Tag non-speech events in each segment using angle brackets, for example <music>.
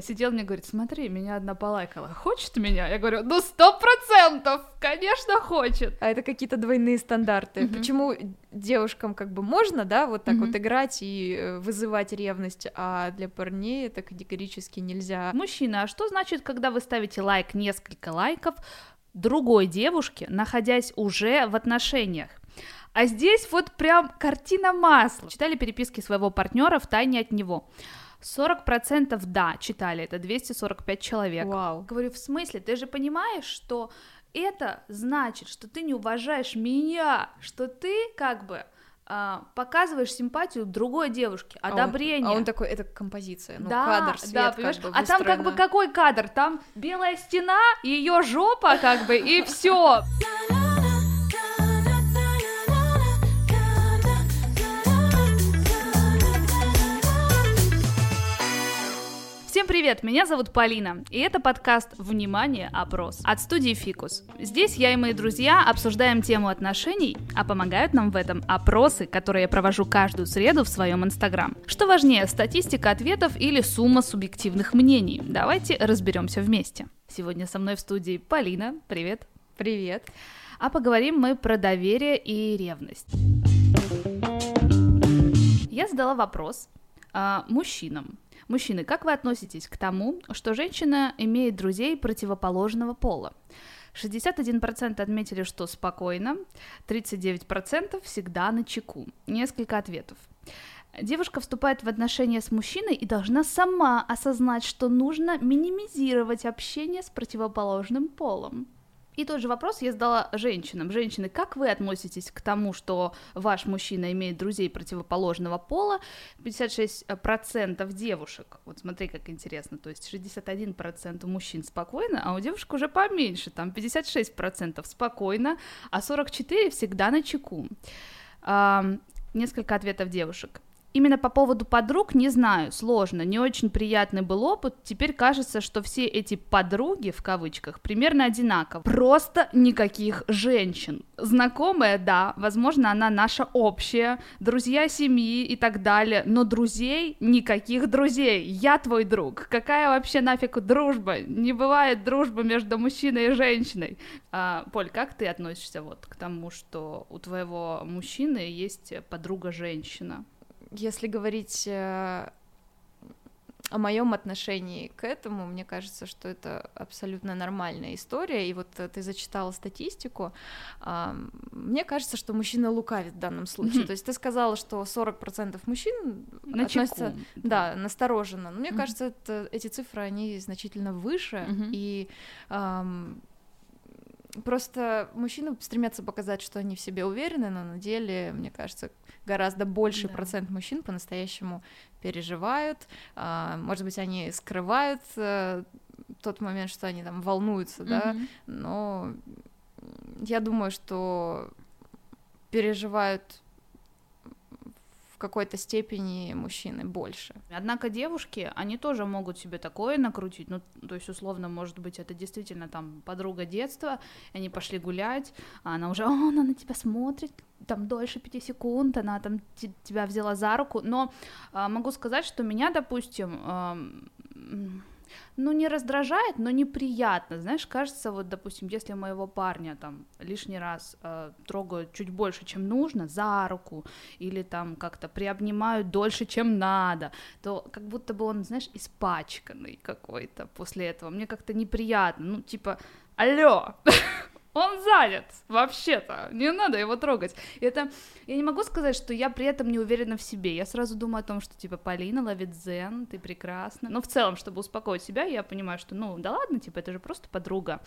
сидел мне говорит, смотри, меня одна полайкала, хочет меня? Я говорю, ну сто процентов, конечно хочет. А это какие-то двойные стандарты. Мгм. Почему девушкам как бы можно, да, вот так Мгм. вот играть и э, вызывать ревность, а для парней это категорически нельзя. Мужчина, а что значит, когда вы ставите лайк, несколько лайков другой девушке, находясь уже в отношениях? А здесь вот прям картина масла. Читали переписки своего партнера в тайне от него. 40% да, читали, это 245 человек. Вау. Говорю, в смысле, ты же понимаешь, что это значит, что ты не уважаешь меня, что ты как бы а, показываешь симпатию другой девушке, А он- одобрение. А он, такой, это композиция, ну, да, кадр, свет да, как понимаешь? бы а там как бы какой кадр? Там белая стена, ее жопа как бы и все. Всем привет, меня зовут Полина, и это подкаст «Внимание, опрос» от студии «Фикус». Здесь я и мои друзья обсуждаем тему отношений, а помогают нам в этом опросы, которые я провожу каждую среду в своем инстаграм. Что важнее, статистика ответов или сумма субъективных мнений? Давайте разберемся вместе. Сегодня со мной в студии Полина, привет. Привет. А поговорим мы про доверие и ревность. Я задала вопрос а, мужчинам. Мужчины, как вы относитесь к тому, что женщина имеет друзей противоположного пола? 61% отметили, что спокойно, 39% всегда на чеку. Несколько ответов. Девушка вступает в отношения с мужчиной и должна сама осознать, что нужно минимизировать общение с противоположным полом. И тот же вопрос я задала женщинам. Женщины, как вы относитесь к тому, что ваш мужчина имеет друзей противоположного пола? 56% девушек, вот смотри, как интересно, то есть 61% у мужчин спокойно, а у девушек уже поменьше, там 56% спокойно, а 44% всегда на чеку. Несколько ответов девушек. Именно по поводу подруг не знаю, сложно, не очень приятный был опыт. Теперь кажется, что все эти подруги, в кавычках, примерно одинаковы. Просто никаких женщин. Знакомая, да, возможно, она наша общая, друзья семьи и так далее, но друзей никаких друзей. Я твой друг. Какая вообще нафиг дружба? Не бывает дружбы между мужчиной и женщиной. А, Поль, как ты относишься вот к тому, что у твоего мужчины есть подруга-женщина? Если говорить э, о моем отношении к этому, мне кажется, что это абсолютно нормальная история. И вот э, ты зачитала статистику. а, Мне кажется, что мужчина лукавит в данном случае. То есть ты сказала, что 40% мужчин На относятся чеку. Да, настороженно. Но мне кажется, это, эти цифры, они значительно выше, и ам, просто мужчины стремятся показать, что они в себе уверены, но на деле, мне кажется, гораздо больший Да. процент мужчин по-настоящему переживают, а, может быть, они скрывают э, тот момент, что они там волнуются, да, Мгм. но я думаю, что переживают какой-то степени мужчины больше. Однако девушки, они тоже могут себе такое накрутить, ну, то есть, условно, может быть, это действительно там подруга детства, они пошли гулять, а она уже, «О, она на тебя смотрит, там дольше пяти секунд, она там те- тебя взяла за руку, но а, могу сказать, что меня, допустим, м, ну, не раздражает, но неприятно, знаешь, кажется, вот, допустим, если моего парня там лишний раз э, трогают чуть больше, чем нужно, за руку, или там как-то приобнимают дольше, чем надо, то как будто бы он, знаешь, испачканный какой-то после этого. Мне как-то неприятно. Ну, типа, алло, <laughs> он занят, вообще-то, не надо его трогать. Это, я не могу сказать, что я при этом не уверена в себе. Я сразу думаю о том, что, типа, Полина ловит дзен, ты прекрасна. Но в целом, чтобы успокоить себя, я понимаю, что, ну, да ладно, типа, это же просто подруга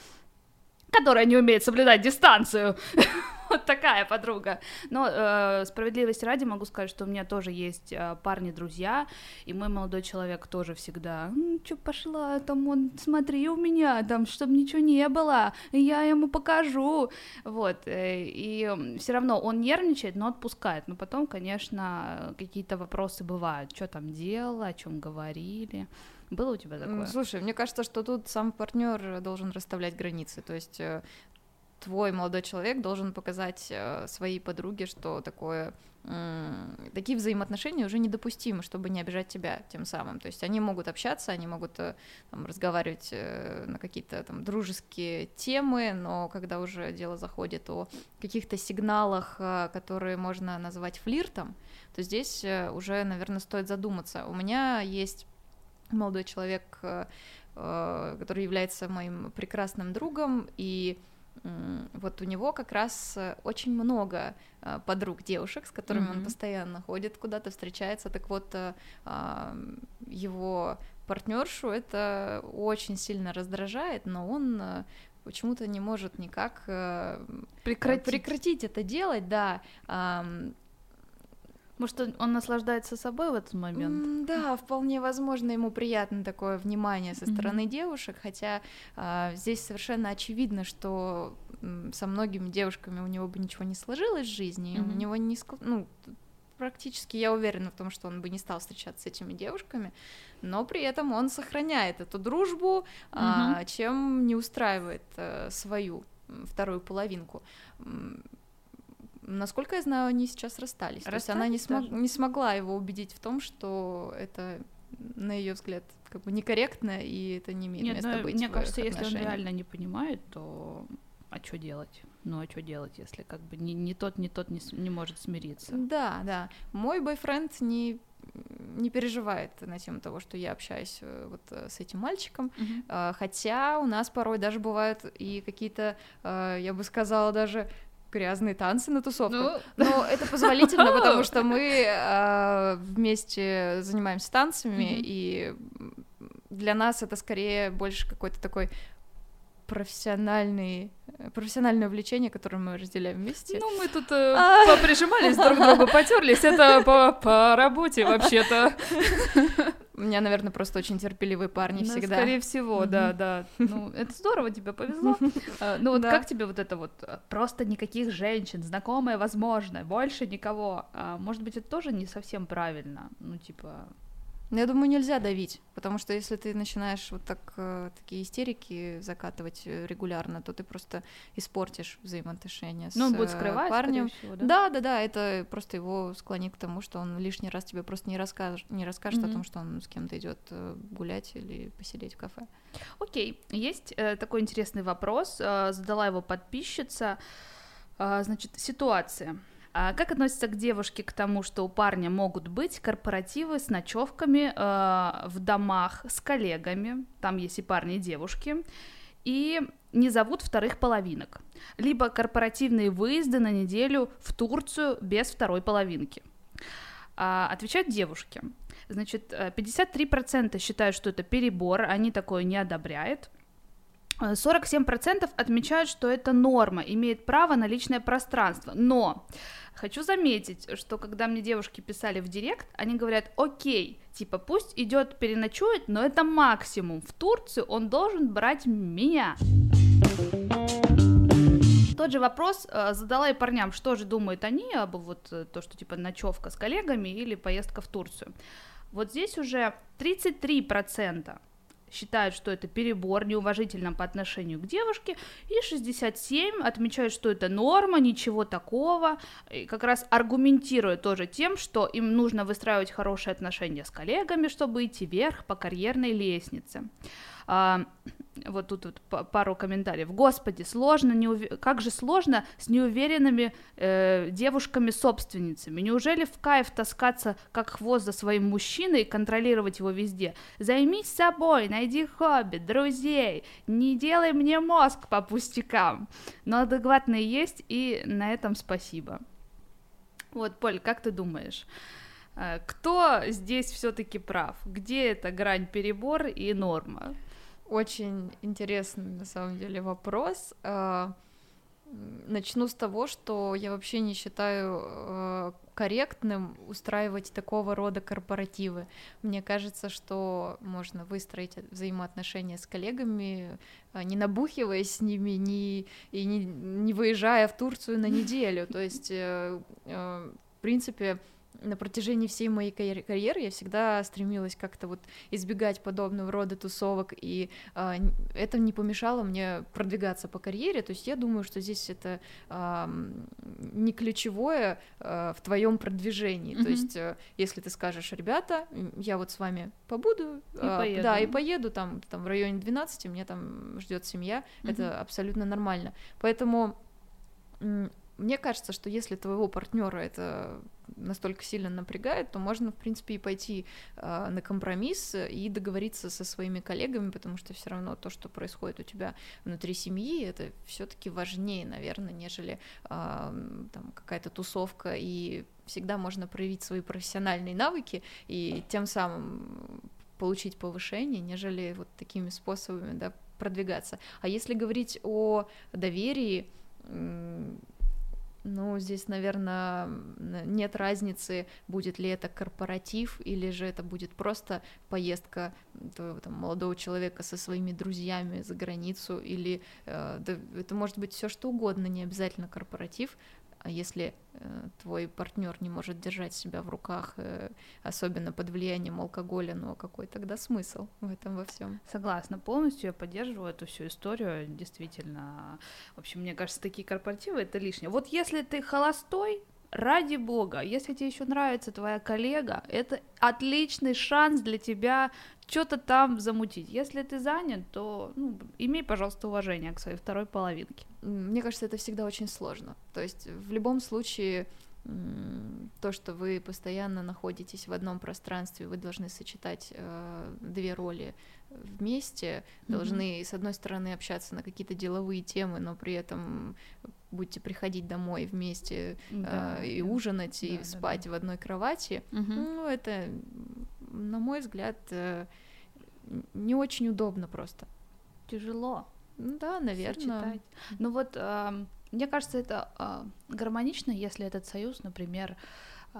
которая не умеет соблюдать дистанцию. <laughs> вот такая подруга. Но э, справедливости ради могу сказать, что у меня тоже есть э, парни-друзья, и мой молодой человек тоже всегда, ну, что пошла, там он, смотри у меня, там, чтобы ничего не было, я ему покажу. Вот, э, и все равно он нервничает, но отпускает. Но потом, конечно, какие-то вопросы бывают, что там делала, о чем говорили. Было у тебя такое? Слушай, мне кажется, что тут сам партнер должен расставлять границы. То есть э, твой молодой человек должен показать своей подруге, что такое такие взаимоотношения уже недопустимы, чтобы не обижать тебя тем самым. То есть они могут общаться, они могут э, там, разговаривать э, на какие-то там дружеские темы, но когда уже дело заходит о каких-то сигналах, э, которые можно назвать флиртом, то здесь уже, наверное, стоит задуматься. У меня есть молодой человек, который является моим прекрасным другом, и вот у него как раз э, очень много э, подруг девушек, с которыми mm-hmm. он постоянно ходит куда-то, встречается. Так вот, э, его партнершу это очень сильно раздражает, но он почему-то не может никак прекратить, прекратить это делать, да. Может, он наслаждается собой в этот момент? Mm, да, вполне возможно, ему приятно такое внимание со стороны mm-hmm. девушек, хотя а, здесь совершенно очевидно, что со многими девушками у него бы ничего не сложилось в жизни, mm-hmm. у него не ну практически я уверена в том, что он бы не стал встречаться с этими девушками, но при этом он сохраняет эту дружбу, mm-hmm. а, чем не устраивает а, свою вторую половинку насколько я знаю, они сейчас расстались. расстались То есть она не, смог, не смогла его убедить в том, что это, на ее взгляд, как бы некорректно, и это не имеет Нет, места ну, быть. Мне кажется, если он реально не понимает, то а что делать? Ну а что делать, если как бы ни, ни тот, ни тот не, не может смириться? Да, да. Мой бойфренд не не переживает на тему того, что я общаюсь э, вот э, с этим мальчиком, uh-huh. хотя у нас порой даже бывают и какие-то, э, я бы сказала, даже грязные танцы на тусовках. Ну... <laughs> Но это позволительно, <laughs> потому что мы э, вместе занимаемся танцами, mm-hmm. и для нас это скорее больше какой-то такой профессиональный, профессиональное увлечение, которое мы разделяем вместе. Ну, мы тут э, а. поприжимались друг к другу, потерлись. Это по, по работе вообще-то. У меня, наверное, просто очень терпеливые парни ну, всегда. Скорее всего, да, да. Ну, это здорово, тебе повезло. А, ну, вот как тебе вот это вот э, просто никаких женщин, знакомая, возможно, больше никого. А, может быть, это тоже не совсем правильно. Ну, типа, но я думаю, нельзя давить, потому что если ты начинаешь вот так э, такие истерики закатывать э, регулярно, то ты просто испортишь взаимоотношения с ну, он будет э, скрывать, парнем. Всего, да? да, да, да, это просто его склонит к тому, что он лишний раз тебе просто не расскажет, не расскажет mm-hmm. о том, что он с кем-то идет гулять или посидеть в кафе. Окей, есть э, такой интересный вопрос, э, задала его подписчица. Э, значит, ситуация. А как относится к девушке к тому, что у парня могут быть корпоративы с ночевками э, в домах с коллегами, там есть и парни, и девушки, и не зовут вторых половинок, либо корпоративные выезды на неделю в Турцию без второй половинки. А, отвечают девушки. Значит, 53% э, считают, что это перебор, они такое не одобряют. 47% отмечают, что это норма, имеет право на личное пространство. Но Хочу заметить, что когда мне девушки писали в директ, они говорят, окей, типа пусть идет переночует, но это максимум. В Турцию он должен брать меня. Тот же вопрос э, задала и парням, что же думают они об вот э, то, что типа ночевка с коллегами или поездка в Турцию. Вот здесь уже 33% считают, что это перебор, неуважительно по отношению к девушке, и 67 отмечают, что это норма, ничего такого, и как раз аргументируя тоже тем, что им нужно выстраивать хорошие отношения с коллегами, чтобы идти вверх по карьерной лестнице. А, вот тут вот пару комментариев. Господи, сложно, неув... как же сложно с неуверенными э, девушками-собственницами. Неужели в кайф таскаться как хвост за своим мужчиной и контролировать его везде? Займись собой, найди хобби, друзей, не делай мне мозг по пустякам. Но адекватные есть, и на этом спасибо. Вот, Поль, как ты думаешь? Э, кто здесь все-таки прав? Где эта грань перебор и норма? Очень интересный, на самом деле, вопрос. А, начну с того, что я вообще не считаю а, корректным устраивать такого рода корпоративы. Мне кажется, что можно выстроить взаимоотношения с коллегами, а, не набухиваясь с ними, не, и не, не выезжая в Турцию на неделю. То есть, э, э, в принципе, на протяжении всей моей карьеры я всегда стремилась как-то вот избегать подобного рода тусовок, и э, это не помешало мне продвигаться по карьере. То есть я думаю, что здесь это э, не ключевое э, в твоем продвижении. Mm-hmm. То есть э, если ты скажешь, ребята, я вот с вами побуду, и э, поеду. да, и поеду там, там в районе 12, мне там ждет семья, mm-hmm. это абсолютно нормально. Поэтому мне кажется, что если твоего партнера это настолько сильно напрягает, то можно, в принципе, и пойти э, на компромисс и договориться со своими коллегами, потому что все равно то, что происходит у тебя внутри семьи, это все-таки важнее, наверное, нежели э, там какая-то тусовка, и всегда можно проявить свои профессиональные навыки и тем самым получить повышение, нежели вот такими способами, да, продвигаться. А если говорить о доверии, ну, здесь, наверное, нет разницы, будет ли это корпоратив или же это будет просто поездка твоего там, молодого человека со своими друзьями за границу, или э, да, это может быть все что угодно, не обязательно корпоратив, если э, твой партнер не может держать себя в руках, э, особенно под влиянием алкоголя, ну а какой тогда смысл в этом во всем? Согласна, полностью я поддерживаю эту всю историю, действительно. В общем, мне кажется, такие корпоративы это лишнее. Вот если ты холостой, ради бога, если тебе еще нравится твоя коллега, это отличный шанс для тебя что-то там замутить. Если ты занят, то ну, имей, пожалуйста, уважение к своей второй половинке. Мне кажется, это всегда очень сложно. То есть в любом случае то, что вы постоянно находитесь в одном пространстве, вы должны сочетать э, две роли вместе, mm-hmm. должны с одной стороны общаться на какие-то деловые темы, но при этом будете приходить домой вместе да, э, и да. ужинать да, и да, спать да. в одной кровати. Mm-hmm. Ну это, на мой взгляд, э, не очень удобно просто. Тяжело. Да, наверное. Сочетать. Ну вот э, мне кажется, это э, гармонично, если этот союз, например, э,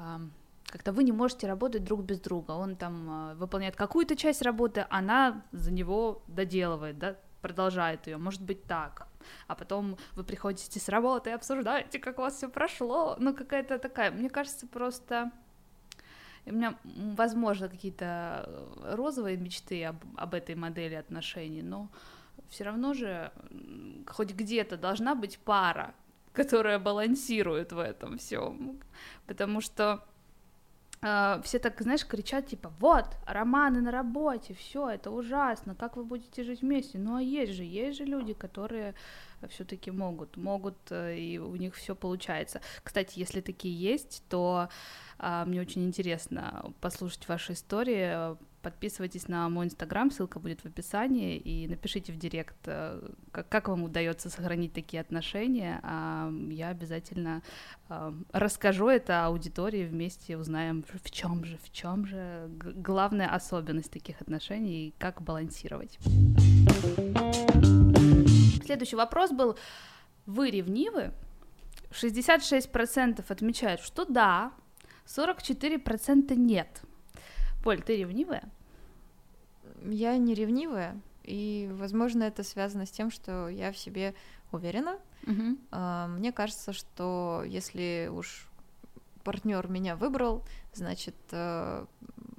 как-то вы не можете работать друг без друга. Он там э, выполняет какую-то часть работы, она за него доделывает, да, продолжает ее. Может быть так. А потом вы приходите с работы и обсуждаете, как у вас все прошло. Ну, какая-то такая. Мне кажется, просто у меня, возможно, какие-то розовые мечты об, об этой модели отношений, но все равно же хоть где-то должна быть пара, которая балансирует в этом всем, потому что э, все так, знаешь, кричат типа, вот романы на работе, все, это ужасно, как вы будете жить вместе? Ну а есть же, есть же люди, которые все-таки могут, могут э, и у них все получается. Кстати, если такие есть, то э, мне очень интересно послушать ваши истории Подписывайтесь на мой инстаграм, ссылка будет в описании, и напишите в директ, э, как, как вам удается сохранить такие отношения. А я обязательно э, расскажу это аудитории, вместе узнаем, в чем же, в чем же главная особенность таких отношений и как балансировать. Следующий вопрос был, вы ревнивы? 66% отмечают, что да, 44% нет. Поль, ты ревнивая? Я не ревнивая, и, возможно, это связано с тем, что я в себе уверена. Угу. Мне кажется, что если уж партнер меня выбрал, значит, э,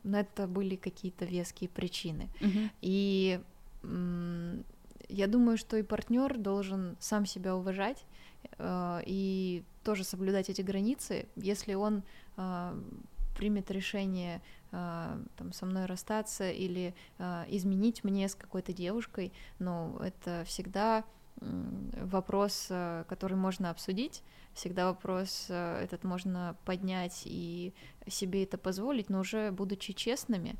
на это были какие-то веские причины. Угу. И я думаю, что и партнер должен сам себя уважать э, и тоже соблюдать эти границы, если он э, примет решение там, со мной расстаться или э, изменить мне с какой-то девушкой, но это всегда вопрос, э, который можно обсудить, всегда вопрос этот можно поднять и себе это позволить, но уже будучи честными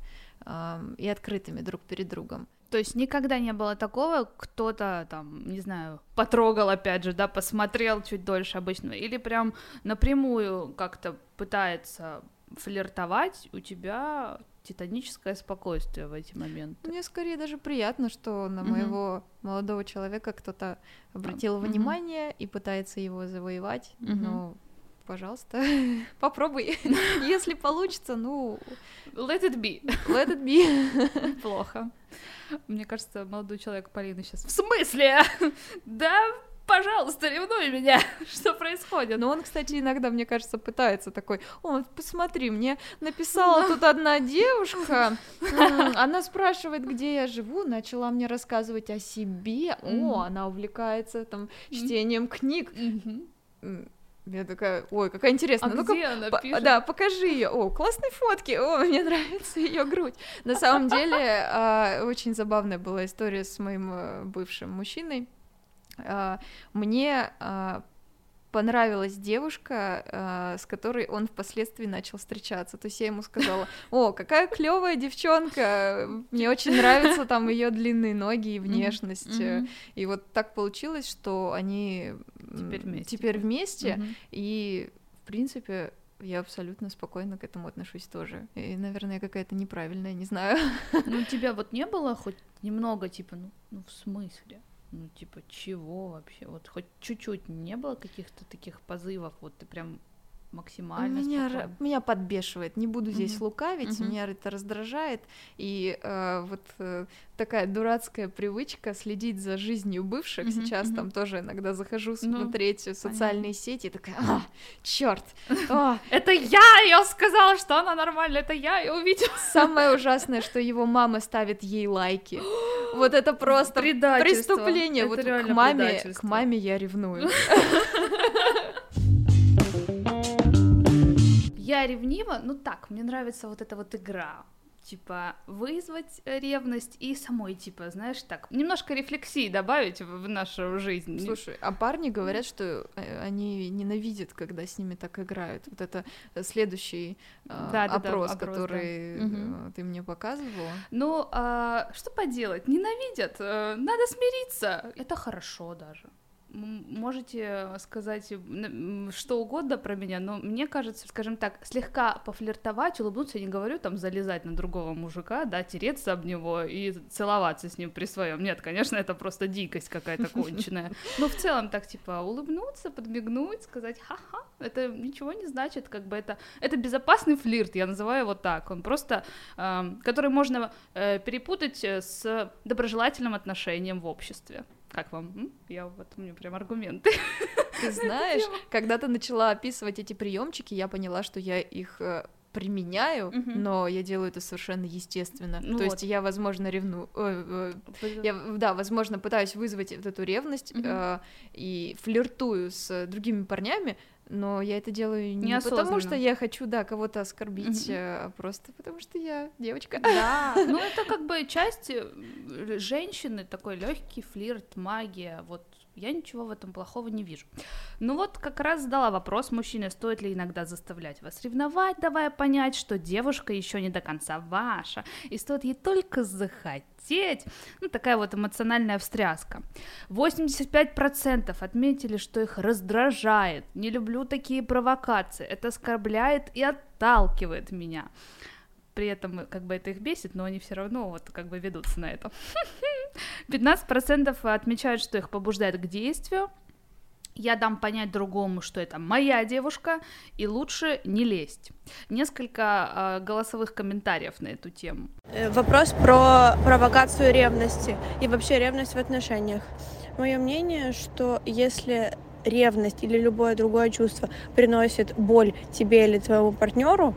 и открытыми друг перед другом. То есть никогда не было такого, кто-то там, не знаю, потрогал опять же, да, посмотрел чуть дольше обычного, или прям напрямую как-то пытается флиртовать, у тебя титаническое спокойствие в эти моменты. Мне скорее даже приятно, что на моего mm-hmm. молодого человека кто-то обратил mm-hmm. внимание и пытается его завоевать. Mm-hmm. Но, пожалуйста, <laughs> попробуй. <laughs> Если получится, ну... Let it be. Let it be. <laughs> Плохо. Мне кажется, молодой человек Полины сейчас... В смысле? да, пожалуйста, ревнуй меня, <laughs> что происходит. Но он, кстати, иногда, мне кажется, пытается такой, о, посмотри, мне написала тут одна девушка, <laughs> она спрашивает, где я живу, начала мне рассказывать о себе, о, она увлекается там чтением книг. Я такая, ой, какая интересная. А ну где она по- пишет? Да, покажи ее. О, классные фотки. О, <laughs> мне нравится ее грудь. На самом деле, а, очень забавная была история с моим э, бывшим мужчиной. А, Мне а, понравилась девушка, а, с которой он впоследствии начал встречаться. То есть я ему сказала, <laughs> о, какая клевая девчонка, мне очень нравятся там ее длинные ноги и внешность. И вот так получилось, что они Теперь вместе, теперь вместе и, в принципе, я абсолютно спокойно к этому отношусь тоже. И, наверное, какая-то неправильная, не знаю. Ну, у тебя вот <laughs> не было хоть немного, типа, ну, ну в смысле? Ну, типа, чего вообще? Вот хоть чуть-чуть не было каких-то таких позывов, вот ты прям максимально Меня, спокойно? меня подбешивает, не буду здесь Мгм. лукавить, Мгм. меня это раздражает. И э, вот э, такая дурацкая привычка следить за жизнью бывших. Мгм, Сейчас мгм. там тоже иногда захожу Ну, смотреть социальные сети и такая, а, черт! <laughs> Это я ее сказала, что она нормальная, это я ее увидела. <laughs> Самое ужасное, что его мама ставит ей лайки. Вот это просто <gasps> преступление. Это Вот к маме я ревную. <laughs> Я ревнива, ну так, мне нравится вот эта вот игра. Типа, вызвать э, ревность и самой, типа, знаешь, так, немножко рефлексии добавить в, нашу жизнь. Слушай, а парни говорят, что э, они ненавидят, когда с ними так играют. Вот это э, следующий э, Да-да-да, опрос, опрос, да. который Мгм. э, ты мне показывала. Ну, а, что поделать, ненавидят, надо смириться, это хорошо даже. Можете сказать м, что угодно про меня, но мне кажется, скажем так, слегка пофлиртовать, улыбнуться, я не говорю там залезать на другого мужика, да, тереться об него и целоваться с ним при своем. Нет, конечно, это просто дикость какая-то конченая. <laughs> Но в целом так типа улыбнуться, подмигнуть, сказать ха-ха, это ничего не значит, как бы это это безопасный флирт, я называю его так. Он просто, эм, который можно э, перепутать э, с доброжелательным отношением в обществе. Как вам? М? Я вот у меня прям аргументы. <laughs> Ты знаешь, когда ты начала описывать эти приемчики, я поняла, что я их э, применяю, Мгм. но я делаю это совершенно естественно. Ну То вот. есть я, возможно, ревну, э, э, я, да, возможно, пытаюсь вызвать вот эту ревность Мгм. э, и флиртую с другими парнями, но я это делаю не потому, что я хочу, да, кого-то оскорбить, а просто потому, что я девочка. Да, <laughs> ну это как бы часть э, женщины, такой легкий флирт, магия, вот я ничего в этом плохого не вижу. Ну вот как раз задала вопрос мужчине, стоит ли иногда заставлять вас ревновать, давая понять, что девушка еще не до конца ваша, и стоит ей только захотеть. Ну такая вот эмоциональная встряска. 85% отметили, что их раздражает. Не люблю такие провокации. Это оскорбляет и отталкивает меня при этом как бы это их бесит, но они все равно вот как бы ведутся на это. <laughs> 15% отмечают, что их побуждает к действию. Я дам понять другому, что это моя девушка, и лучше не лезть. Несколько э, голосовых комментариев на эту тему. Э, Вопрос про провокацию ревности и вообще ревность в отношениях. Мое мнение, что если ревность или любое другое чувство приносит боль тебе или твоему партнеру,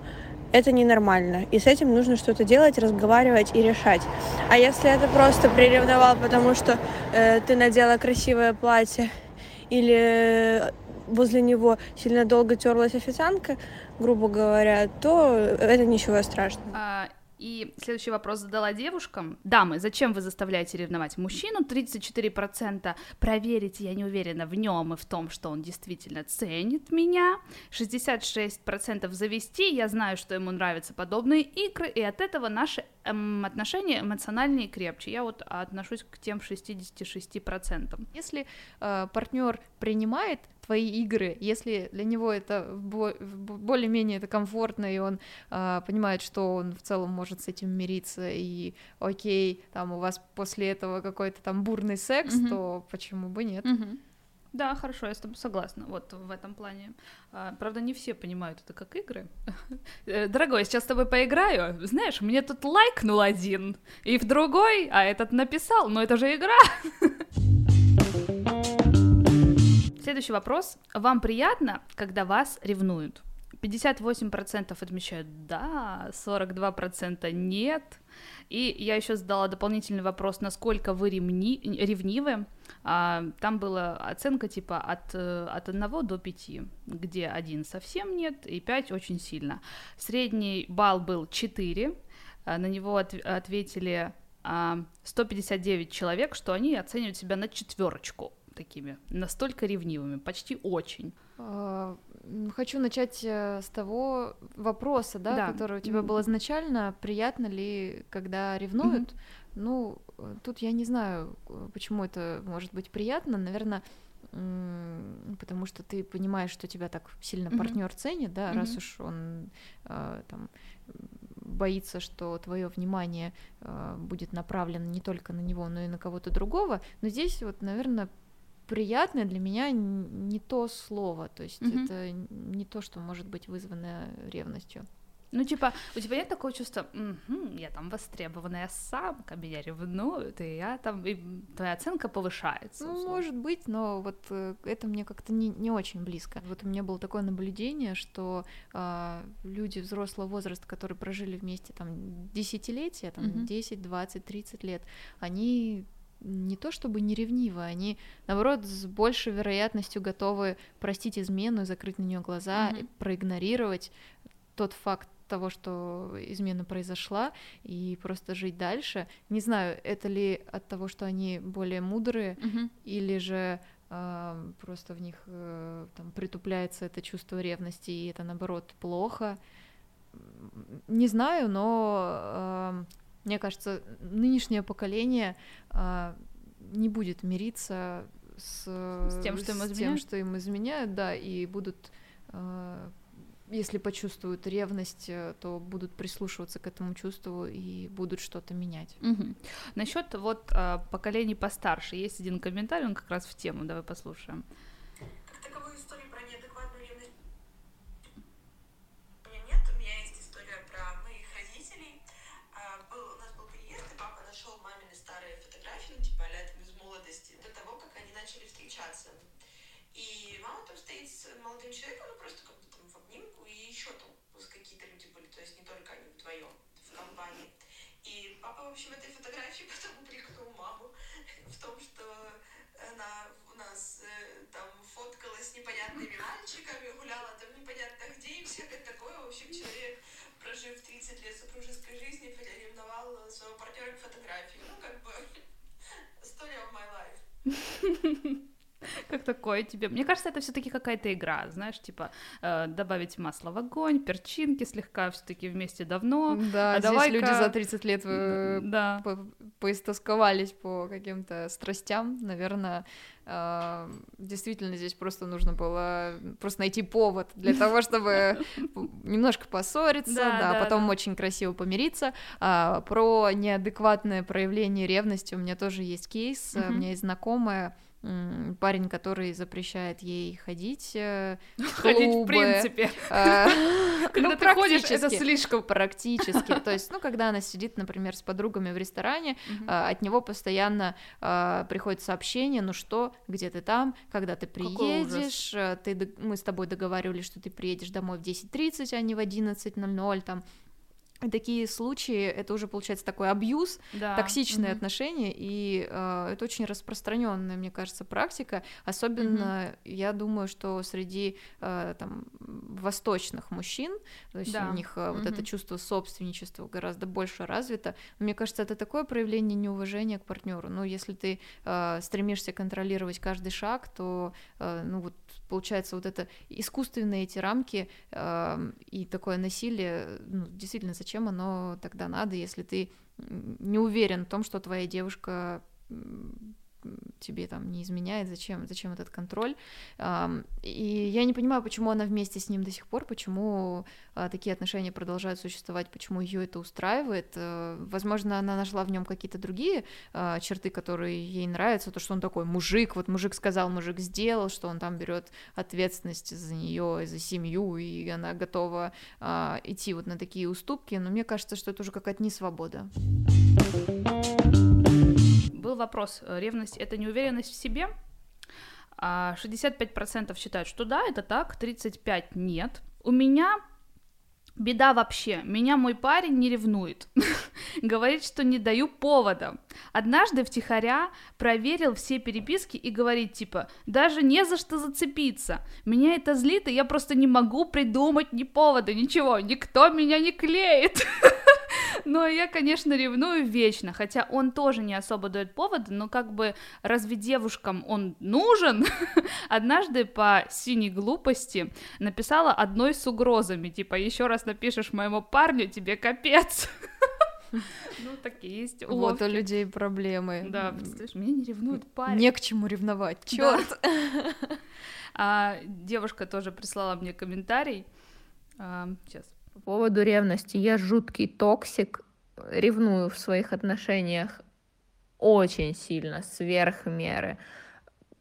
это ненормально. И с этим нужно что-то делать, разговаривать и решать. А если это просто приревновал, потому что э, ты надела красивое платье или возле него сильно долго терлась официантка, грубо говоря, то это ничего страшного. А, И следующий вопрос задала девушкам. Дамы, зачем вы заставляете ревновать мужчину? 34% проверить, я не уверена в нем и в том, что он действительно ценит меня. 66% завести, я знаю, что ему нравятся подобные игры, и от этого наши отношения эмоциональнее и крепче. Я вот отношусь к тем 66%. Если э, партнер принимает твои игры, если для него это бо- бо- более-менее это комфортно, и он э, понимает, что он в целом может с этим мириться, и окей, там у вас после этого какой-то там бурный секс, Мгм. то почему бы нет? Мгм. Да, хорошо, я с тобой согласна. Вот в этом плане. А, правда, не все понимают это как игры. <laughs> Э, Дорогой, я сейчас с тобой поиграю. Знаешь, мне тут лайкнул один, и в другой, а этот написал, но это же игра. <laughs> Следующий вопрос. Вам приятно, когда вас ревнуют? 58% отмечают да, 42% нет. И я еще задала дополнительный вопрос, насколько вы ревни... ревнивы. А, там была оценка типа от, э, от 1 до 5, где 1 совсем нет и 5 очень сильно. Средний балл был 4, а, на него от... ответили 159 а, человек, что они оценивают себя на четверочку такими, настолько ревнивыми, почти очень. Хочу начать э, с того вопроса, да, да. который у тебя был изначально. Приятно ли, когда ревнуют? Mm-hmm. Ну, тут я не знаю, почему это может быть приятно. Наверное, потому что ты понимаешь, что тебя так сильно партнер mm-hmm. ценит, да, mm-hmm. раз уж он э, там боится, что твое внимание э, будет направлено не только на него, но и на кого-то другого. Но здесь вот, наверное, приятное для меня не то слово, то есть mm-hmm. это не то, что может быть вызвано ревностью. Ну, типа, у тебя нет такого чувства, угу, я там востребованная самка, меня ревнуют, и я там, и твоя оценка повышается. Ну, может быть, но вот э, это мне как-то не, не очень близко. Вот у меня было такое наблюдение, что э, люди взрослого возраста, которые прожили вместе там десятилетия, там угу. 10, 20, 30 лет, они не то чтобы не ревнивы, они, наоборот, с большей вероятностью готовы простить измену, закрыть на нее глаза, mm-hmm. проигнорировать тот факт того, что измена произошла, и просто жить дальше. Не знаю, это ли от того, что они более мудрые, mm-hmm. или же э, просто в них э, там притупляется это чувство ревности, и это наоборот плохо. Не знаю, но э, мне кажется, нынешнее поколение э, не будет мириться с, с тем, что им изменяют, тем, что им изменяют, да, и будут, э, если почувствуют ревность, э, то будут прислушиваться к этому чувству и будут что-то менять. Угу. Насчет вот э, поколений постарше есть один комментарий, он как раз в тему, давай послушаем. молодым в общем, этой фотографии <laughs> потом упрекнул маму в том, что она у нас э, там фоткалась с непонятными мальчиками, гуляла там непонятно где и всякое такое. В общем, человек, прожив 30 лет супружеской жизни, ревновал своего партнера фотографии. Ну, как бы, <laughs> story of my life. <laughs> <laughs> Как такое тебе? Мне кажется, это все-таки какая-то игра, знаешь, типа э, добавить масло в огонь, перчинки слегка все-таки вместе давно. Да, а здесь люди за 30 лет э, да. по поистосковались по каким-то страстям, наверное, э, действительно здесь просто нужно было просто найти повод для <laughs> того, чтобы немножко поссориться, да, потом очень красиво помириться. А, про неадекватное проявление ревности у меня тоже есть кейс, у меня есть знакомая, парень, который запрещает ей ходить э. <laughs> Ходить в принципе. А, <laughs> когда ну, ты ходишь, это слишком. Практически. <laughs> То есть, ну, когда она сидит, например, с подругами в ресторане, а, от него постоянно а, приходит сообщение, ну что, где ты там, когда ты приедешь, э, ты, мы с тобой договаривались, что ты приедешь домой в 10.30, а не в 11.00, там, такие случаи это уже получается такой абьюз, да. токсичные mm-hmm. отношения, и э, это очень распространенная, мне кажется, практика. Особенно, mm-hmm. я думаю, что среди э, там восточных мужчин, то есть да. у них э, mm-hmm. вот это чувство собственничества гораздо больше развито. Мне кажется, это такое проявление неуважения к партнеру. Ну, если ты э, стремишься контролировать каждый шаг, то э, ну вот получается вот это искусственные эти рамки э, и такое насилие, ну, действительно, зачем оно тогда надо, если ты не уверен в том, что твоя девушка тебе там не изменяет, зачем, зачем этот контроль. И я не понимаю, почему она вместе с ним до сих пор, почему а, такие отношения продолжают существовать, почему ее это устраивает. Э, возможно, она нашла в нем какие-то другие а, черты, которые ей нравятся, то, что он такой мужик, вот мужик сказал, мужик сделал, что он там берет ответственность за нее, за семью, и она готова а, идти вот на такие уступки. Но мне кажется, что это уже какая-то несвобода. свобода был вопрос, э, ревность это неуверенность в себе? А 65% считают, что да, это так, 35% нет. У меня Беда вообще, меня мой парень не ревнует. <laughs> говорит, что не даю повода. Однажды втихаря проверил все переписки и говорит типа, даже не за что зацепиться. Меня это злит, и я просто не могу придумать ни повода, ничего, никто меня не клеит. <laughs> <laughs> Но я, конечно, ревную вечно, хотя он тоже не особо дает повода, но как бы разве девушкам он нужен? <laughs> Однажды по синей глупости написала одной с угрозами, типа, еще раз напишешь моему парню, тебе капец. <laughs> Ну, такие есть уловки. Вот у людей проблемы. Да, представляешь, меня не ревнует парень. Не к чему ревновать, черт. А девушка тоже прислала мне комментарий. А, сейчас. По поводу ревности. Я жуткий токсик, ревную в своих отношениях очень сильно, сверх меры.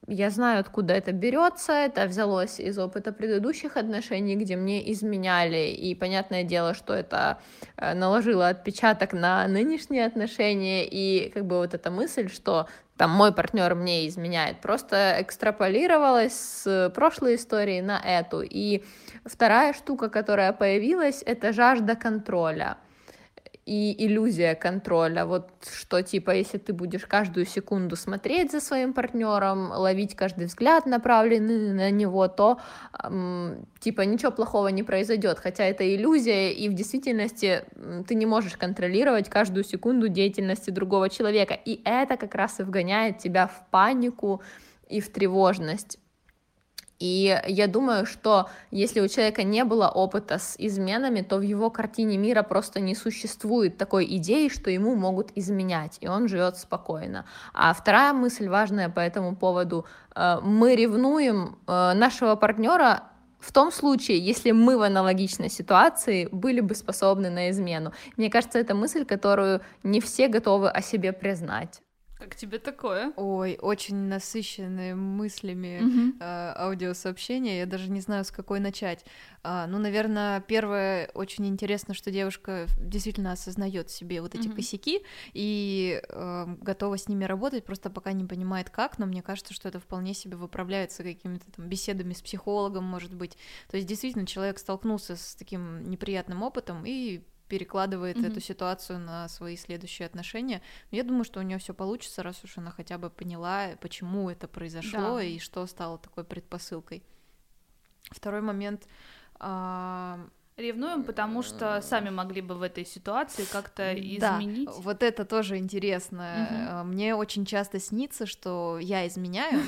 Я знаю, откуда это берется. Это взялось из опыта предыдущих отношений, где мне изменяли. И понятное дело, что это э, наложило отпечаток на нынешние отношения. И как бы вот эта мысль, что там мой партнер мне изменяет, просто экстраполировалась с прошлой истории на эту. И вторая штука, которая появилась, это жажда контроля и иллюзия контроля. Вот что типа, если ты будешь каждую секунду смотреть за своим партнером, ловить каждый взгляд, направленный на него, то эм, типа ничего плохого не произойдет. Хотя это иллюзия, и в действительности ты не можешь контролировать каждую секунду деятельности другого человека. И это как раз и вгоняет тебя в панику и в тревожность. И я думаю, что если у человека не было опыта с изменами, то в его картине мира просто не существует такой идеи, что ему могут изменять, и он живет спокойно. А вторая мысль важная по этому поводу. Э, мы ревнуем э, нашего партнера в том случае, если мы в аналогичной ситуации были бы способны на измену. Мне кажется, это мысль, которую не все готовы о себе признать. Как тебе такое? Ой, очень насыщенные мыслями Мгм. э, аудиосообщения. Я даже не знаю, с какой начать. А, ну, наверное, первое очень интересно, что девушка действительно осознает себе вот эти Мгм. косяки и э, готова с ними работать, просто пока не понимает как. Но мне кажется, что это вполне себе выправляется какими-то там беседами с психологом, может быть. То есть действительно человек столкнулся с таким неприятным опытом и перекладывает Мгм. эту ситуацию на свои следующие отношения. Но я думаю, что у нее все получится, раз уж она хотя бы поняла, почему это произошло Да. и что стало такой предпосылкой. Второй момент. а, Ревнуем, потому что сами могли бы в этой ситуации как-то Да, изменить. вот это тоже интересно. А, Мне очень часто снится, что я изменяю,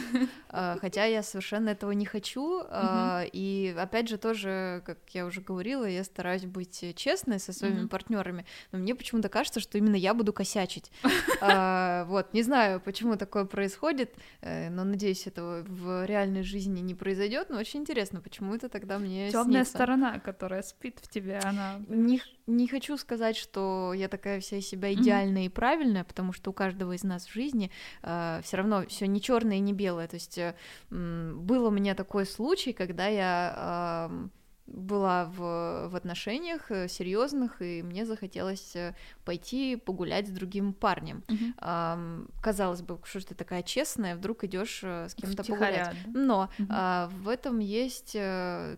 а, <laughs> хотя я совершенно этого не хочу. а, И опять же тоже, как я уже говорила, я стараюсь быть честной со своими партнерами, но мне почему-то кажется, что именно я буду косячить. А, <laughs> Вот, не знаю, почему такое происходит, э, но надеюсь, этого в реальной жизни не произойдет. Но очень интересно, почему это тогда мне Темная снится. сторона, которая спит в тебе, она. Не, не хочу сказать, что я такая вся из себя идеальная и правильная, потому что у каждого из нас в жизни все равно все не черное и не белое. То есть э, был у меня такой случай, когда я ам, была в, в отношениях э, серьезных, и мне захотелось э, пойти погулять с другим парнем. Мгм. Ам, казалось бы, что ты такая честная, вдруг идешь с кем-то погулять. Да? Но Мгм. а, в этом есть э,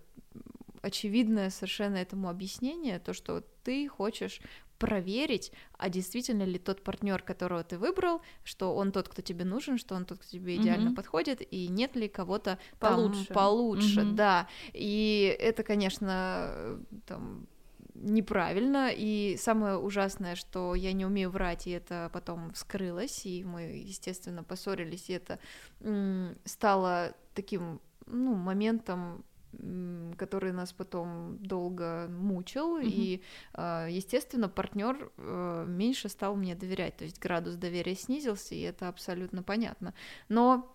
очевидное совершенно этому объяснение, то, что ты хочешь проверить, а действительно ли тот партнер, которого ты выбрал, что он тот, кто тебе нужен, что он тот, кто тебе идеально Мгм. подходит, и нет ли кого-то там Получше. получше, Мгм. да. И это, конечно, там неправильно, и самое ужасное, что я не умею врать, и это потом вскрылось, и мы, естественно, поссорились, и это стало таким, ну, моментом, который нас потом долго мучил, Мгм. и, а, естественно, партнер меньше стал мне доверять, то есть градус доверия снизился, и это абсолютно понятно. Но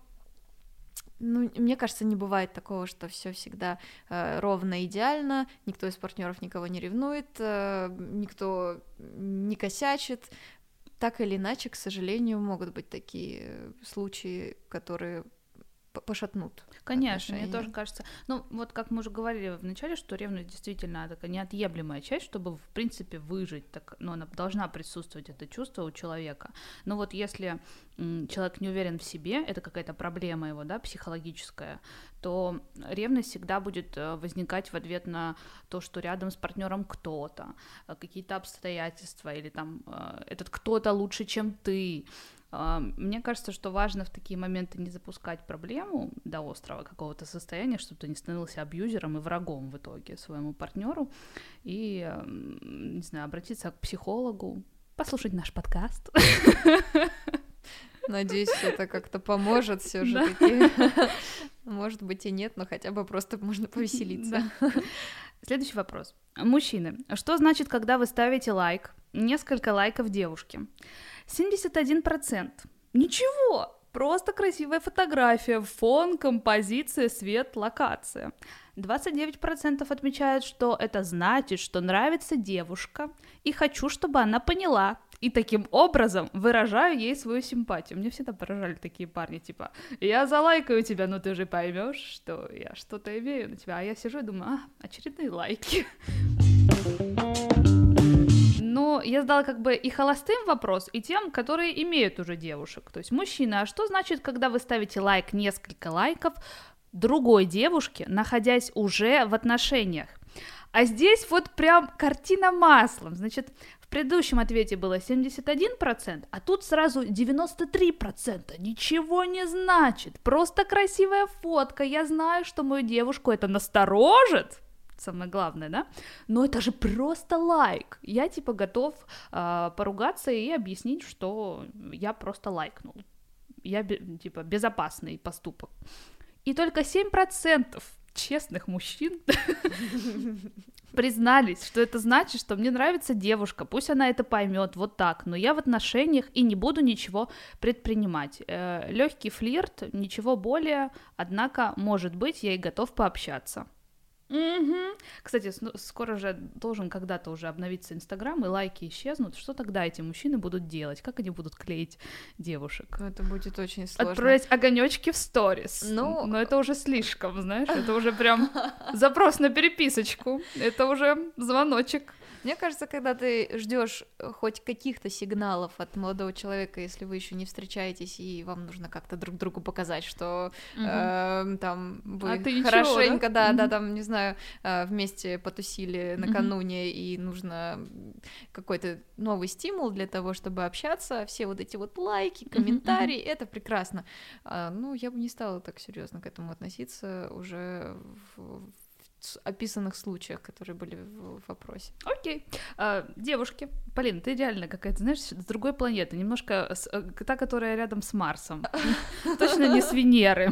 ну, мне кажется, не бывает такого, что все всегда э, ровно идеально, никто из партнеров никого не ревнует, э, никто не косячит. Так или иначе, к сожалению, могут быть такие э, случаи, которые пошатнут. Конечно, мне отношения. тоже кажется. Ну, вот как мы уже говорили в начале, что ревность действительно такая неотъемлемая часть, чтобы, в принципе, выжить. Так, ну, она должна присутствовать, это чувство у человека. Но вот если человек не уверен в себе, это какая-то проблема его, да, психологическая, то ревность всегда будет э, возникать в ответ на то, что рядом с партнером кто-то, э, какие-то обстоятельства, или там э, этот кто-то лучше, чем ты. Мне кажется, что важно в такие моменты не запускать проблему до острого какого-то состояния, чтобы ты не становился абьюзером и врагом в итоге своему партнеру, и, не знаю, обратиться к психологу, послушать наш подкаст. <laughs> Надеюсь, это как-то поможет все же таки. <laughs> Может быть и нет, но хотя бы просто <laughs> можно повеселиться. <laughs> Следующий вопрос. Мужчины, что значит, когда вы ставите лайк, несколько лайков девушке? 71%. Ничего, просто красивая фотография, фон, композиция, свет, локация. 29% отмечают, что это значит, что нравится девушка, и хочу, чтобы она поняла, и таким образом выражаю ей свою симпатию. Мне всегда поражали такие парни, типа, я залайкаю тебя, но ты же поймешь, что я что-то имею на тебя. А я сижу и думаю, а, очередные лайки. Но я задала как бы и холостым вопрос, и тем, которые имеют уже девушек. То есть, мужчина, а что значит, когда вы ставите лайк, несколько лайков другой девушке, находясь уже в отношениях? А здесь вот прям картина маслом. Значит, в предыдущем ответе было 71%, а тут сразу 93%. Ничего не значит. Просто красивая фотка. Я знаю, что мою девушку это насторожит. Самое главное, да? Но это же просто лайк. Я типа готов а, поругаться и объяснить, что я просто лайкнул. Я типа безопасный поступок. И только 7% честных мужчин <laughs> признались, что это значит, что мне нравится девушка, пусть она это поймет вот так, но я в отношениях и не буду ничего предпринимать. легкий флирт, ничего более, однако, может быть, я и готов пообщаться. Мгм. Кстати, с- скоро же должен когда-то уже обновиться Инстаграм, и лайки исчезнут. Что тогда эти мужчины будут делать? Как они будут клеить девушек? Это будет очень сложно. Отправлять огонечки в сторис. Ну, но это уже слишком, знаешь, это уже прям <laughs> запрос на переписочку. Это уже звоночек. Мне кажется, когда ты ждешь хоть каких-то сигналов от молодого человека, если вы еще не встречаетесь, и вам нужно как-то друг другу показать, что эм, там вы А ты ничего, хорошенько, да, да, Мгм. там, не знаю, э, вместе потусили накануне, и нужно какой-то новый стимул для того, чтобы общаться, все вот эти вот лайки, комментарии, это прекрасно. А, ну, я бы не стала так серьезно к этому относиться уже в, описанных случаях, которые были в, вопросе. Окей. А, девушки. Полин, ты реально какая-то, знаешь, с другой планеты. Немножко с- э, та, которая рядом с Марсом. <laughs> Точно не с Венеры.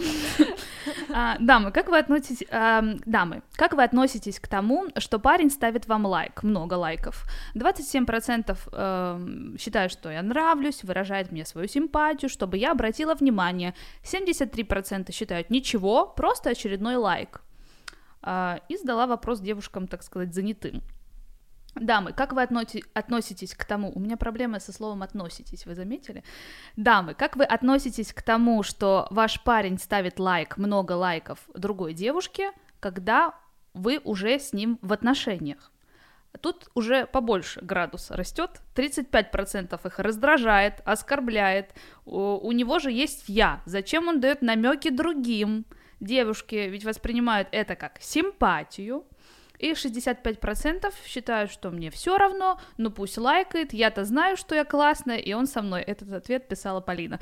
А, Дамы, как вы относитесь... а, Дамы, как вы относитесь к тому, что парень ставит вам лайк, много лайков? 27% эм, считают, что я нравлюсь, выражает мне свою симпатию, чтобы я обратила внимание. 73% считают ничего, просто очередной лайк. А, И задала вопрос девушкам, так сказать, занятым. Дамы, как вы относи- относитесь к тому, у меня проблемы со словом относитесь, вы заметили? Дамы, как вы относитесь к тому, что ваш парень ставит лайк, много лайков другой девушке, когда вы уже с ним в отношениях? Тут уже побольше градуса растет. 35% их раздражает, оскорбляет. У него же есть я. Зачем он дает намеки другим? Девушки ведь воспринимают это как симпатию. И 65% считают, что мне все равно, ну пусть лайкает, я-то знаю, что я классная, и он со мной. Этот ответ писала Полина.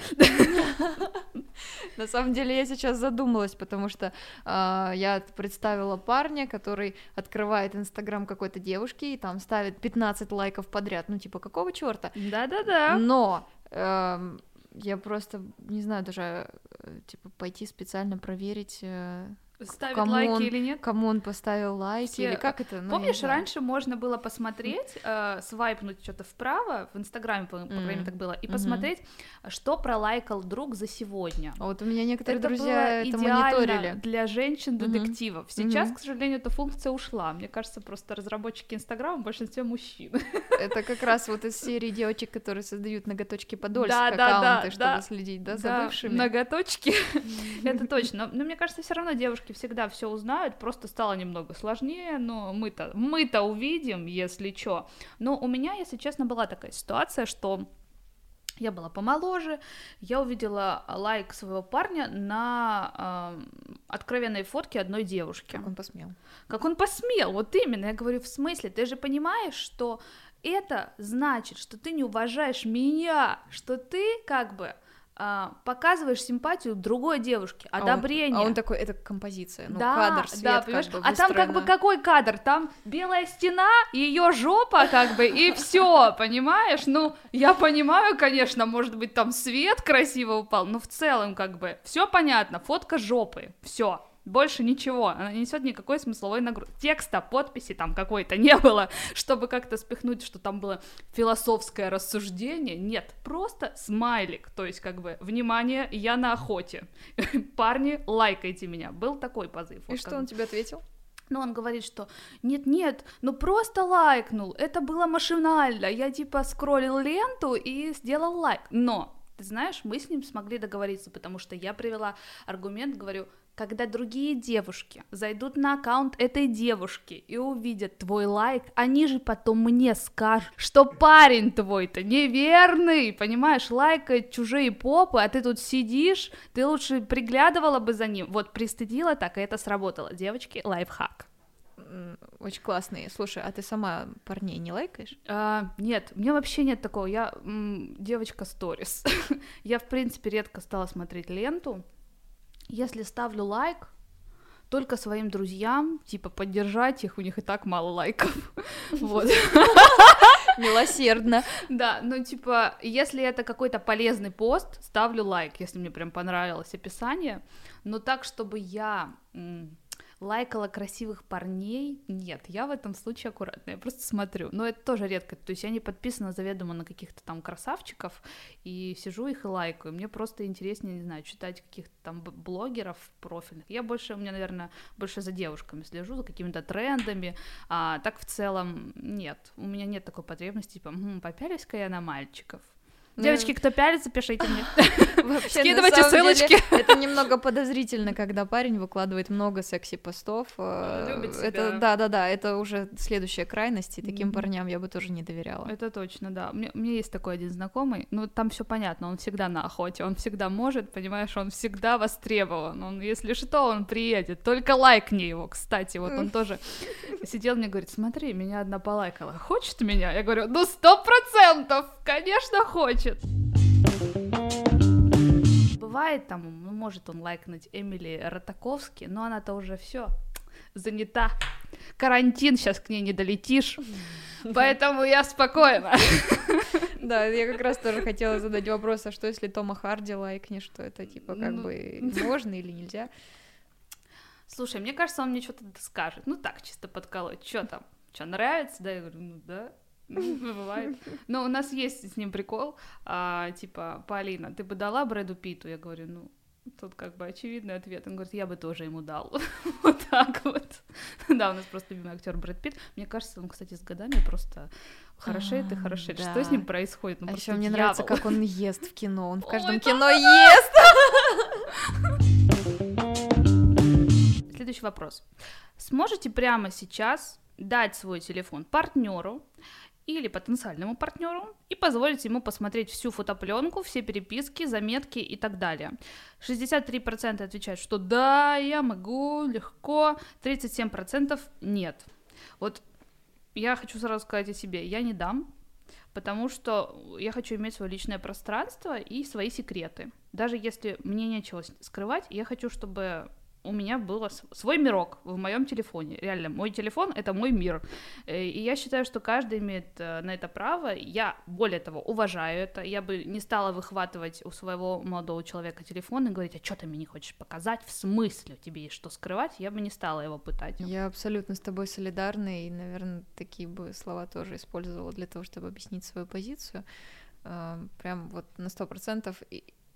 На самом деле я сейчас задумалась, потому что а, я представила парня, который открывает инстаграм какой-то девушки и там ставит 15 лайков подряд. Ну, типа, какого черта? Да-да-да. Но эм, я просто не знаю даже, э, типа, пойти специально проверить, э, Ставит кому лайки он- или нет? кому он поставил лайки, Все- или как это? Ну, Помнишь, раньше можно было посмотреть, э, свайпнуть что-то вправо, в Инстаграме, по, по крайней мере, так было, и Мгм. посмотреть, что пролайкал друг за сегодня. А Вот у меня некоторые это друзья это мониторили. для женщин-детективов. Сейчас, Мгм. к сожалению, эта функция ушла. Мне кажется, просто разработчики Инстаграма в большинстве мужчин. Это как раз вот из серии девочек, которые создают ноготочки подольск Да, да, да, аккаунты, чтобы да. следить, да, за Да, бывшими. Ноготочки. <laughs> Это точно. Но мне кажется, все равно девушки всегда все узнают. Просто стало немного сложнее. Но мы-то мы-то увидим, если что. Но у меня, если честно, была такая ситуация, что я была помоложе, я увидела лайк своего парня на э, откровенной фотке одной девушки. Как он посмел. Как он посмел, вот именно. Я говорю, в смысле, ты же понимаешь, что это значит, что ты не уважаешь меня, что ты как бы а, показываешь симпатию другой девушке, одобрение. А он, а он такой, это композиция, ну, да, кадр, свет да, как бы А там как бы какой кадр? Там белая стена, ее жопа, как бы, и все, понимаешь? Ну, я понимаю, конечно, может быть, там свет красиво упал, но в целом, как бы, все понятно, фотка жопы, все. Больше ничего, она не несет никакой смысловой нагрузки. Текста, подписи там какой-то <laughs> не было, чтобы как-то спихнуть, что там было философское рассуждение. Нет, просто смайлик. То есть, как бы, внимание, я на охоте. <laughs> Парни, лайкайте меня. Был такой позыв. И что он тебе ответил? Ну, он говорит, что нет-нет, ну просто лайкнул, это было машинально, я типа скроллил ленту и сделал лайк, но ты знаешь, мы с ним смогли договориться, потому что я привела аргумент, говорю, когда другие девушки зайдут на аккаунт этой девушки и увидят твой лайк, они же потом мне скажут, что парень твой-то неверный, понимаешь, лайкает чужие попы, а ты тут сидишь, ты лучше приглядывала бы за ним. Вот пристыдила так, и это сработало. Девочки, лайфхак. Очень классный. Слушай, а ты сама парней не лайкаешь? А, нет, у меня вообще нет такого. Я м, девочка сторис. <laughs> я, в принципе, редко стала смотреть ленту. Если ставлю лайк, только своим друзьям, типа, поддержать их, у них и так мало лайков, <laughs> вот. <laughs> Милосердно. Да, ну, типа, если это какой-то полезный пост, ставлю лайк, если мне прям понравилось описание, но так, чтобы я лайкала красивых парней. Нет, я в этом случае аккуратная, я просто смотрю. Но это тоже редко. То есть я не подписана заведомо на каких-то там красавчиков и сижу их и лайкаю. Мне просто интереснее, не знаю, читать каких-то там блогеров профильных. Я больше, у меня, наверное, больше за девушками слежу, за какими-то трендами. А так в целом нет. У меня нет такой потребности, типа, попялись-ка я на мальчиков. Ну, Девочки, кто пялится, пишите мне. <laughs> Скидывайте ссылочки. <laughs> Это немного подозрительно, когда парень выкладывает много секси-постов. Э. Это, да, да, да, это уже следующая крайность, и таким парням я бы тоже не доверяла. Это точно, да. У меня, у меня есть такой один знакомый, ну там все понятно, он всегда на охоте, он всегда может, понимаешь, он всегда востребован, он, если что, он приедет, только лайкни его, кстати, вот он тоже сидел мне говорит, смотри, меня одна полайкала, хочет меня? Я говорю, ну сто процентов, конечно хочет. Бывает там, ну, может он лайкнуть Эмили Ротаковски, но она-то уже все занята. Карантин, сейчас к ней не долетишь. Поэтому я спокойна. <laughs> Да, я как раз тоже хотела задать вопрос, а что если Тома Харди лайкнешь, что это типа как ну... бы <laughs> можно или нельзя? Слушай, мне кажется, он мне что-то скажет. Ну так, чисто подколоть. Что там? Что, нравится? Да, я говорю, ну да. Ну, <laughs> бывает. Но у нас есть с ним прикол, а, типа, Полина, ты бы дала Брэду Питу? Я говорю, ну, Тут как бы очевидный ответ. Он говорит, я бы тоже ему дал. <laughs> вот так вот. да, у нас просто любимый актер Брэд Питт. Мне кажется, он, кстати, с годами просто хорошеет и хорошеет. Да. Что с ним происходит? Ну, а еще мне нравится, как он ест в кино. Он в каждом Ой, кино ест. Следующий вопрос. Сможете прямо сейчас дать свой телефон партнеру или потенциальному партнеру и позволить ему посмотреть всю фотопленку, все переписки, заметки и так далее. 63% отвечают, что да, я могу, легко, 37% нет. Вот я хочу сразу сказать о себе, я не дам, потому что я хочу иметь свое личное пространство и свои секреты. Даже если мне нечего скрывать, я хочу, чтобы у меня был свой мирок в моем телефоне. Реально, мой телефон — это мой мир. Э, и я считаю, что каждый имеет э, на это право. Я, более того, уважаю это. Я бы не стала выхватывать у своего молодого человека телефон и говорить, а что ты мне не хочешь показать? В смысле? Тебе есть что скрывать? Я бы не стала его пытать. Я абсолютно с тобой солидарна, и, наверное, такие бы слова тоже использовала для того, чтобы объяснить свою позицию. Э, прям вот на сто процентов.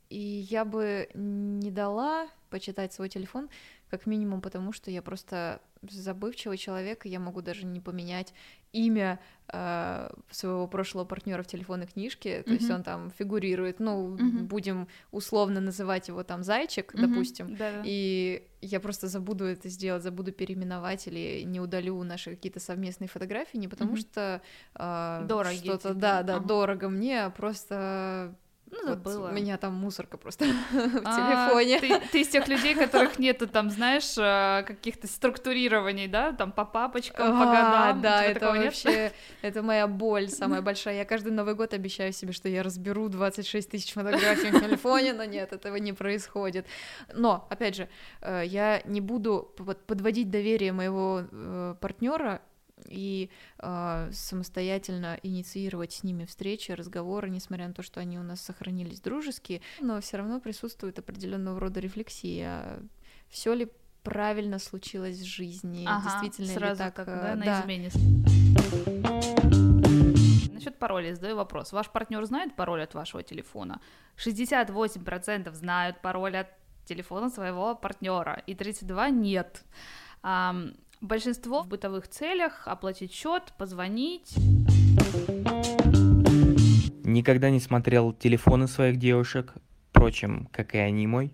И я бы не дала почитать свой телефон, как минимум потому, что я просто забывчивый человек, и я могу даже не поменять имя э, своего прошлого партнера в телефонной книжке, то mm-hmm. есть он там фигурирует, ну, mm-hmm. будем условно называть его там зайчик, mm-hmm. допустим, Да-да. и я просто забуду это сделать, забуду переименовать или не удалю наши какие-то совместные фотографии, не потому mm-hmm. что э, дорого что-то, да, да, ага. дорого мне, а просто Ну, Вот забыла. у меня там мусорка просто <laughs> в А, телефоне. Ты, ты из тех людей, <laughs> которых нету там, знаешь, э, каких-то структурирований, да, там по папочкам, по А, годам. да, это нет? вообще, <laughs> это моя боль самая большая. Я каждый Новый год обещаю себе, что я разберу 26 тысяч фотографий в телефоне, но нет, этого не происходит. Но, опять же, э, я не буду под- подводить доверие моего партнера и э, самостоятельно инициировать с ними встречи, разговоры, несмотря на то, что они у нас сохранились дружеские, но все равно присутствует определенного рода рефлексия. Все ли правильно случилось в жизни? Ага, Действительно сразу ли так? как, э, да, на да. измене. Насчет пароля задаю вопрос. Ваш партнер знает пароль от вашего телефона? 68% знают пароль от телефона своего партнера, и 32 нет. Ам, большинство в бытовых целях оплатить счет, позвонить. Никогда не смотрел телефоны своих девушек, впрочем, как и они мой.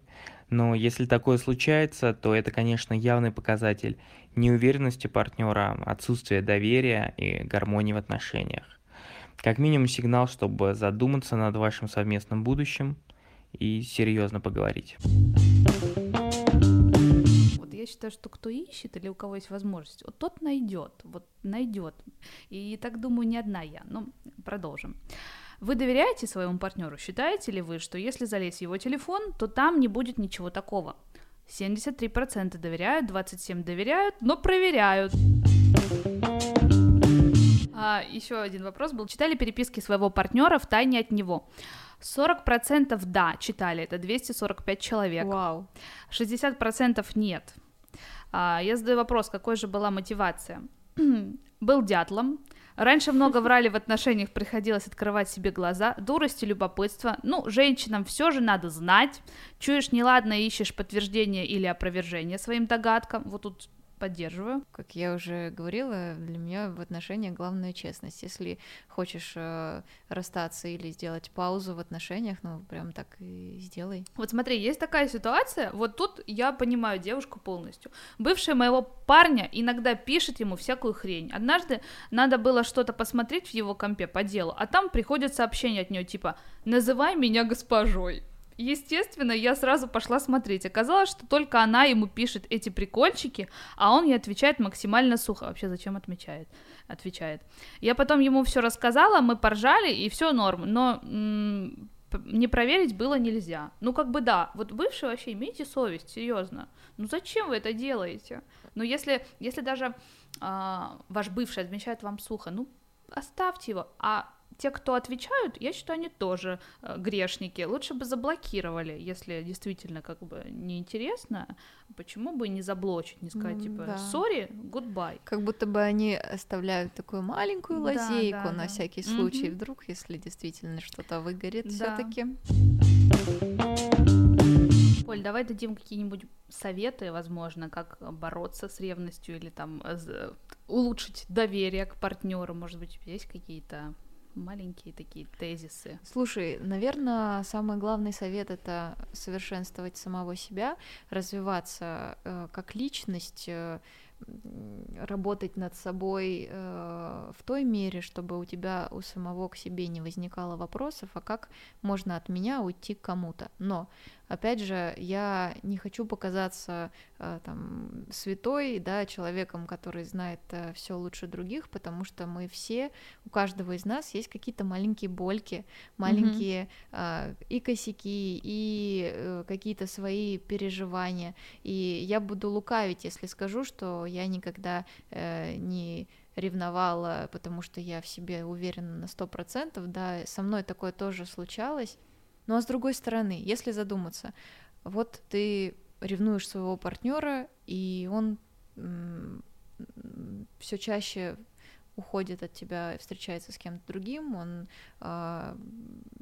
Но если такое случается, то это, конечно, явный показатель неуверенности партнера, отсутствия доверия и гармонии в отношениях. Как минимум сигнал, чтобы задуматься над вашим совместным будущим и серьезно поговорить. Я считаю, что кто ищет или у кого есть возможность, вот тот найдет, вот найдет. И так думаю, не одна я. Ну, продолжим. Вы доверяете своему партнеру? Считаете ли вы, что если залезть в его телефон, то там не будет ничего такого? 73% доверяют, 27% доверяют, но проверяют. А, еще один вопрос был. Читали переписки своего партнера в тайне от него? 40% да, читали, это 245 человек. Вау. 60% нет. А, я задаю вопрос, какой же была мотивация? <clears throat> Был дятлом. Раньше много врали в отношениях, приходилось открывать себе глаза. Дурость и любопытство. Ну, женщинам все же надо знать. Чуешь неладно, ищешь подтверждение или опровержение своим догадкам. Вот тут поддерживаю. Как я уже говорила, для меня в отношениях главная честность. Если хочешь э, расстаться или сделать паузу в отношениях, ну прям так и сделай. Вот смотри, есть такая ситуация, вот тут я понимаю девушку полностью. Бывшая моего парня иногда пишет ему всякую хрень. Однажды надо было что-то посмотреть в его компе по делу, а там приходит сообщение от нее типа «называй меня госпожой». Естественно, я сразу пошла смотреть. Оказалось, что только она ему пишет эти прикольчики, а он ей отвечает максимально сухо. Вообще, зачем отмечает? Отвечает. Я потом ему все рассказала, мы поржали, и все норм. Но м, не проверить было нельзя. Ну, как бы да, вот бывшие вообще имейте совесть, серьезно. Ну зачем вы это делаете? Ну, если, если даже а, ваш бывший отмечает вам сухо, ну, оставьте его. А те, кто отвечают, я считаю, они тоже э, грешники. Лучше бы заблокировали, если действительно как бы неинтересно. Почему бы не заблочить, не сказать, Ну, типа, да. сори, goodbye. Как будто бы они оставляют такую маленькую Да, лазейку да, на да. всякий случай, Мгм. вдруг, если действительно что-то выгорит Да. все-таки. Поль, давай дадим какие-нибудь советы, возможно, как бороться с ревностью или там э, з- улучшить доверие к партнеру. Может быть, есть какие-то маленькие такие тезисы? Слушай, наверное, самый главный совет это совершенствовать самого себя, развиваться э, как личность, э, работать над собой э, в той мере, чтобы у тебя у самого к себе не возникало вопросов, а как можно от меня уйти к кому-то. Но опять же, я не хочу показаться э, там святой, да, человеком, который знает все лучше других, потому что мы все, у каждого из нас есть какие-то маленькие больки, маленькие э, и косяки, и э, какие-то свои переживания. И я буду лукавить, если скажу, что я никогда э, не ревновала, потому что я в себе уверена на сто процентов, да, со мной такое тоже случалось. Ну а с другой стороны, если задуматься, вот ты ревнуешь своего партнера, и он все чаще уходит от тебя, встречается с кем-то другим, он э,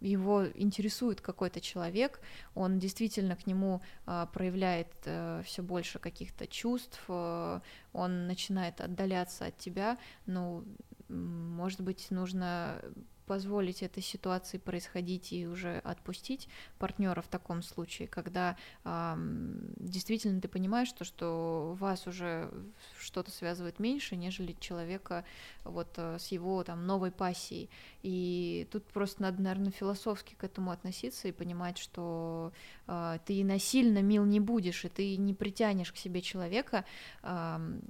его интересует какой-то человек, он действительно к нему э, проявляет э, все больше каких-то чувств, э, он начинает отдаляться от тебя, ну, может быть, нужно позволить этой ситуации происходить и уже отпустить партнера в таком случае, когда э, действительно ты понимаешь, то, что вас уже что-то связывает меньше, нежели человека вот э, с его там новой пассией. И тут просто надо, наверное, философски к этому относиться и понимать, что э, ты насильно мил не будешь, и ты не притянешь к себе человека, э,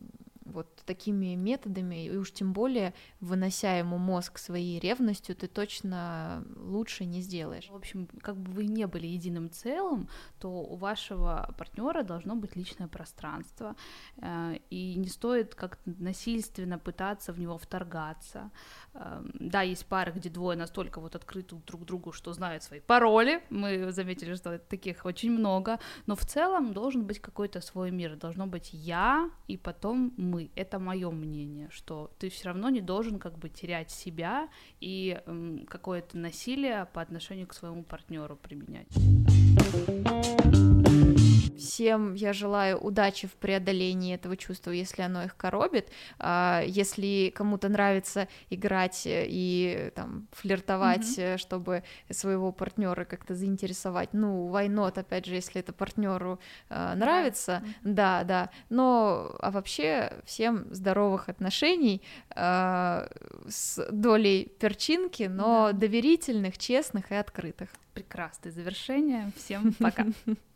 вот такими методами, и уж тем более вынося ему мозг своей ревностью, ты точно лучше не сделаешь. В общем, как бы вы не были единым целым, то у вашего партнера должно быть личное пространство, э, и не стоит как-то насильственно пытаться в него вторгаться. Эм, да, есть пары, где двое настолько вот открыты друг другу, что знают свои пароли, мы заметили, что таких очень много, но в целом должен быть какой-то свой мир, должно быть я и потом мы. Это мое мнение, что ты все равно не должен как бы терять себя и эм, какое-то насилие по отношению к своему партнеру применять. Всем я желаю удачи в преодолении этого чувства, если оно их коробит. А, если кому-то нравится играть и там флиртовать, mm-hmm. чтобы своего партнера как-то заинтересовать, ну, войнот, опять же, если это партнеру а, нравится, mm-hmm. да, да. Но а вообще всем здоровых отношений а, с долей перчинки, но mm-hmm. доверительных, честных и открытых. Прекрасное завершение. Всем пока. <laughs>